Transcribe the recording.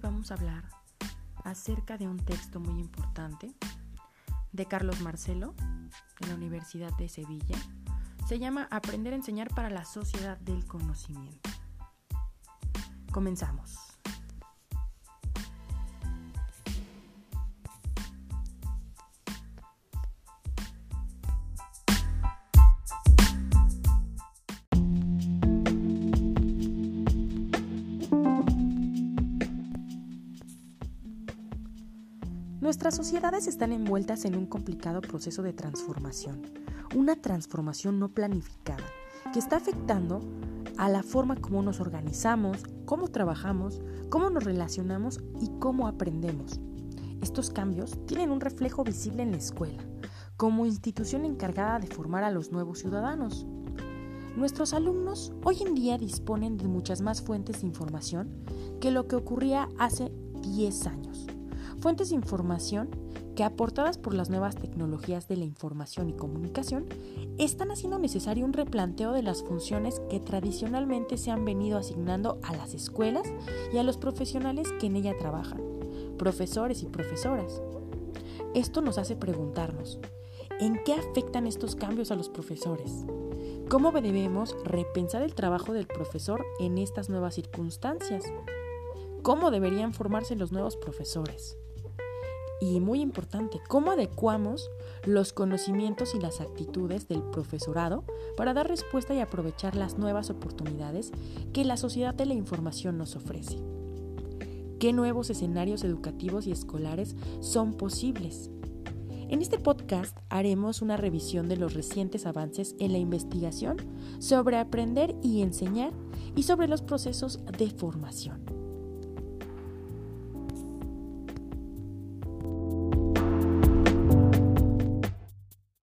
vamos a hablar acerca de un texto muy importante de Carlos Marcelo en la Universidad de Sevilla. Se llama Aprender a enseñar para la sociedad del conocimiento. Comenzamos. Nuestras sociedades están envueltas en un complicado proceso de transformación, una transformación no planificada, que está afectando a la forma como nos organizamos, cómo trabajamos, cómo nos relacionamos y cómo aprendemos. Estos cambios tienen un reflejo visible en la escuela, como institución encargada de formar a los nuevos ciudadanos. Nuestros alumnos hoy en día disponen de muchas más fuentes de información que lo que ocurría hace 10 años. Fuentes de información que aportadas por las nuevas tecnologías de la información y comunicación están haciendo necesario un replanteo de las funciones que tradicionalmente se han venido asignando a las escuelas y a los profesionales que en ella trabajan, profesores y profesoras. Esto nos hace preguntarnos, ¿en qué afectan estos cambios a los profesores? ¿Cómo debemos repensar el trabajo del profesor en estas nuevas circunstancias? ¿Cómo deberían formarse los nuevos profesores? Y muy importante, ¿cómo adecuamos los conocimientos y las actitudes del profesorado para dar respuesta y aprovechar las nuevas oportunidades que la sociedad de la información nos ofrece? ¿Qué nuevos escenarios educativos y escolares son posibles? En este podcast haremos una revisión de los recientes avances en la investigación sobre aprender y enseñar y sobre los procesos de formación.